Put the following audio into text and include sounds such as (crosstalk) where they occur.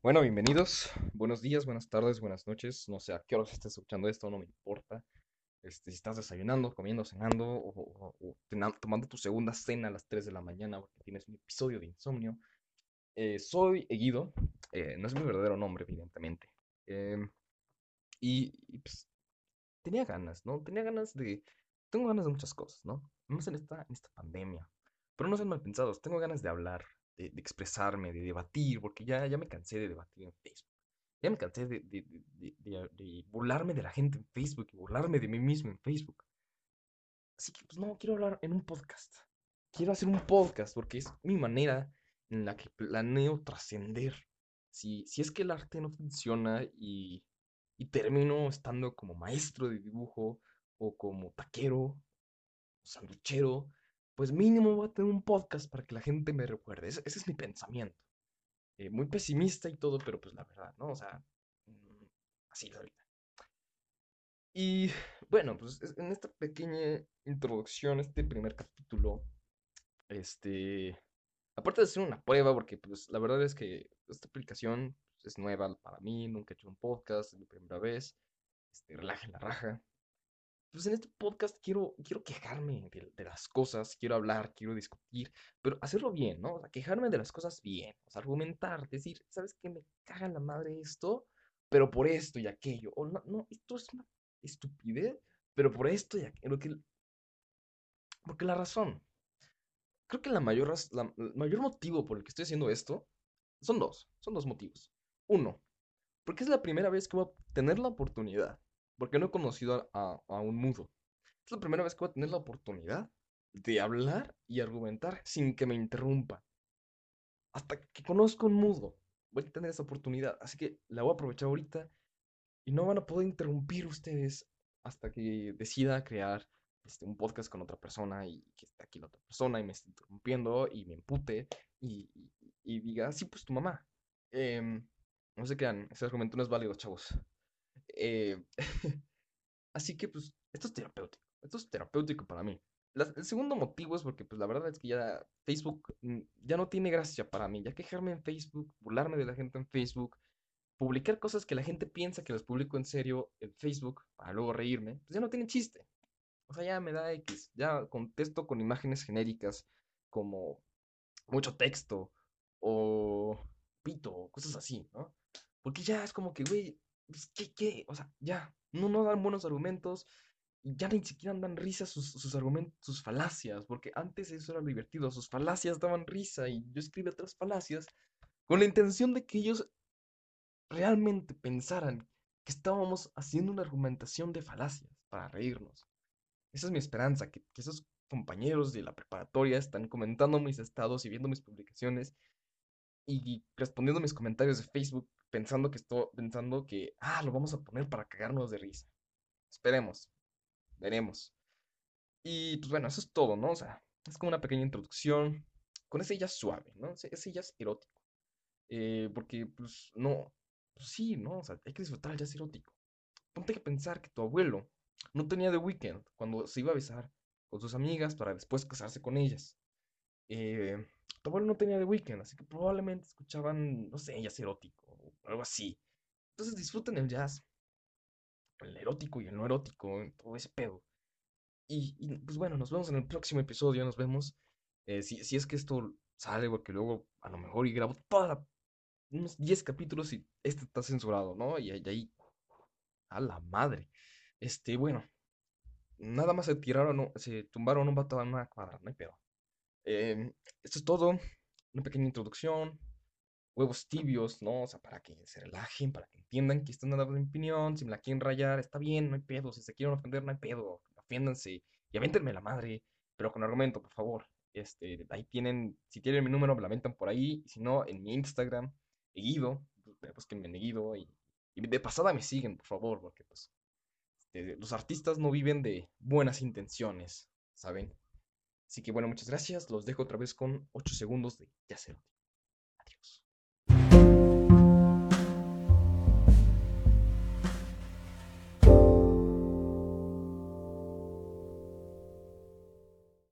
Bueno, bienvenidos. Buenos días, buenas tardes, buenas noches. No sé a qué hora estés escuchando esto, no me importa. Este, si estás desayunando, comiendo, cenando o, tomando tu segunda cena a las 3 de la mañana porque tienes un episodio de insomnio. Eh, soy Eguido, eh, no es mi verdadero nombre, evidentemente. Em, y, pues, tenía ganas, ¿no? Tenía ganas de... Tengo ganas de muchas cosas, ¿no? Más en esta, en esta pandemia. Pero no sean mal pensados, tengo ganas de hablar, de, expresarme, de debatir, porque ya, ya me cansé de debatir en Facebook. Ya me cansé de, de, burlarme de la gente en Facebook y burlarme de mí mismo en Facebook. Así que, pues no, quiero hablar en un podcast. Quiero hacer un podcast porque es mi manera en la que planeo trascender. Si, si es que el arte no funciona y, y termino estando como maestro de dibujo o como taquero sanduchero, pues mínimo voy a tener un podcast para que la gente me recuerde. Ese, es mi pensamiento. Eh, muy pesimista y todo, pero pues la verdad, ¿no? O sea, mm, así es ahorita. Y bueno, pues en esta pequeña introducción, este primer capítulo, este, aparte de ser una prueba, porque pues la verdad es que esta aplicación pues, es nueva para mí, nunca he hecho un podcast, es mi primera vez, este, relaja la raja pues en este podcast quiero, quiero quejarme de, las cosas, quiero hablar, quiero discutir, pero hacerlo bien, ¿no? O sea, quejarme de las cosas bien, o sea, argumentar, decir, ¿sabes qué? Me caga la madre esto, pero por esto y aquello. O no, no, esto es una estupidez, pero por esto y aquello. Que, porque la razón, creo que la mayor, la, el mayor motivo por el que estoy haciendo esto son dos, son dos motivos. Uno, porque es la primera vez que voy a tener la oportunidad porque no he conocido a, un mudo. Es la primera vez que voy a tener la oportunidad de hablar y argumentar sin que me interrumpa. Hasta que conozco un mudo, voy a tener esa oportunidad. Así que la voy a aprovechar ahorita y no van a poder interrumpir ustedes hasta que decida crear este, un podcast con otra persona y que esté aquí la otra persona y me esté interrumpiendo y me empute y, diga, sí, pues tu mamá. Em, no se crean, ese argumento no es válido, chavos. Eh, (laughs) así que, pues, esto es terapéutico. Esto es terapéutico para mí. el segundo motivo es porque, pues, la verdad es que ya Facebook mm, ya no tiene gracia para mí. Ya quejarme en Facebook, burlarme de la gente en Facebook, publicar cosas que la gente piensa que las publico en serio en Facebook para luego reírme, pues ya no tiene chiste. O sea, ya me da X. Ya contesto con imágenes genéricas como mucho texto o pito, cosas así, ¿no? Porque ya es como que, güey, pues, ¿qué, qué? O sea, ya, no, no dan buenos argumentos ya ni siquiera dan risa sus, sus argumentos, sus falacias, porque antes eso era divertido, sus falacias daban risa y yo escribí otras falacias con la intención de que ellos realmente pensaran que estábamos haciendo una argumentación de falacias para reírnos. Esa es mi esperanza, que, que esos compañeros de la preparatoria están comentando mis estados y viendo mis publicaciones y respondiendo mis comentarios de Facebook pensando que estoy pensando que ah, lo vamos a poner para cagarnos de risa. Esperemos. Veremos. Y pues bueno, eso es todo, ¿no? O sea, es como una pequeña introducción con ese ya suave, ¿no? Ese, ya es erótico. Eh, porque, pues, no, pues sí, ¿no? O sea, hay que disfrutar el jazz erótico. Ponte que pensar que tu abuelo no tenía de weekend cuando se iba a besar con sus amigas para después casarse con ellas. Eh, no tenía de weekend, así que probablemente escuchaban, no sé, jazz erótico algo así. Entonces disfruten el jazz, el erótico y el no erótico, todo ese pedo. Y, pues bueno, nos vemos en el próximo episodio, nos vemos. Eh, si, si, es que esto sale, porque luego a lo mejor y grabo toda unos 10 capítulos y este está censurado, ¿no? Y, ahí, a la madre. Este, bueno, nada más se tiraron, se tumbaron un vato en una cuadra, no hay pedo. Em, esto es todo, una pequeña introducción, huevos tibios, ¿no? O sea, para que se relajen, para que entiendan que están dando opinión, si me la quieren rayar, está bien, no hay pedo, si se quieren ofender, no hay pedo, afiéndanse y avéntenme la madre, pero con argumento, por favor. Este, ahí tienen, si tienen mi número, me la aventan por ahí, si no, en mi Instagram, Eguido, busquen en Eguido, y, y de pasada me siguen, por favor, porque pues este, los artistas no viven de buenas intenciones, ¿saben? Así que bueno, muchas gracias, los dejo otra vez con 8 segundos de ya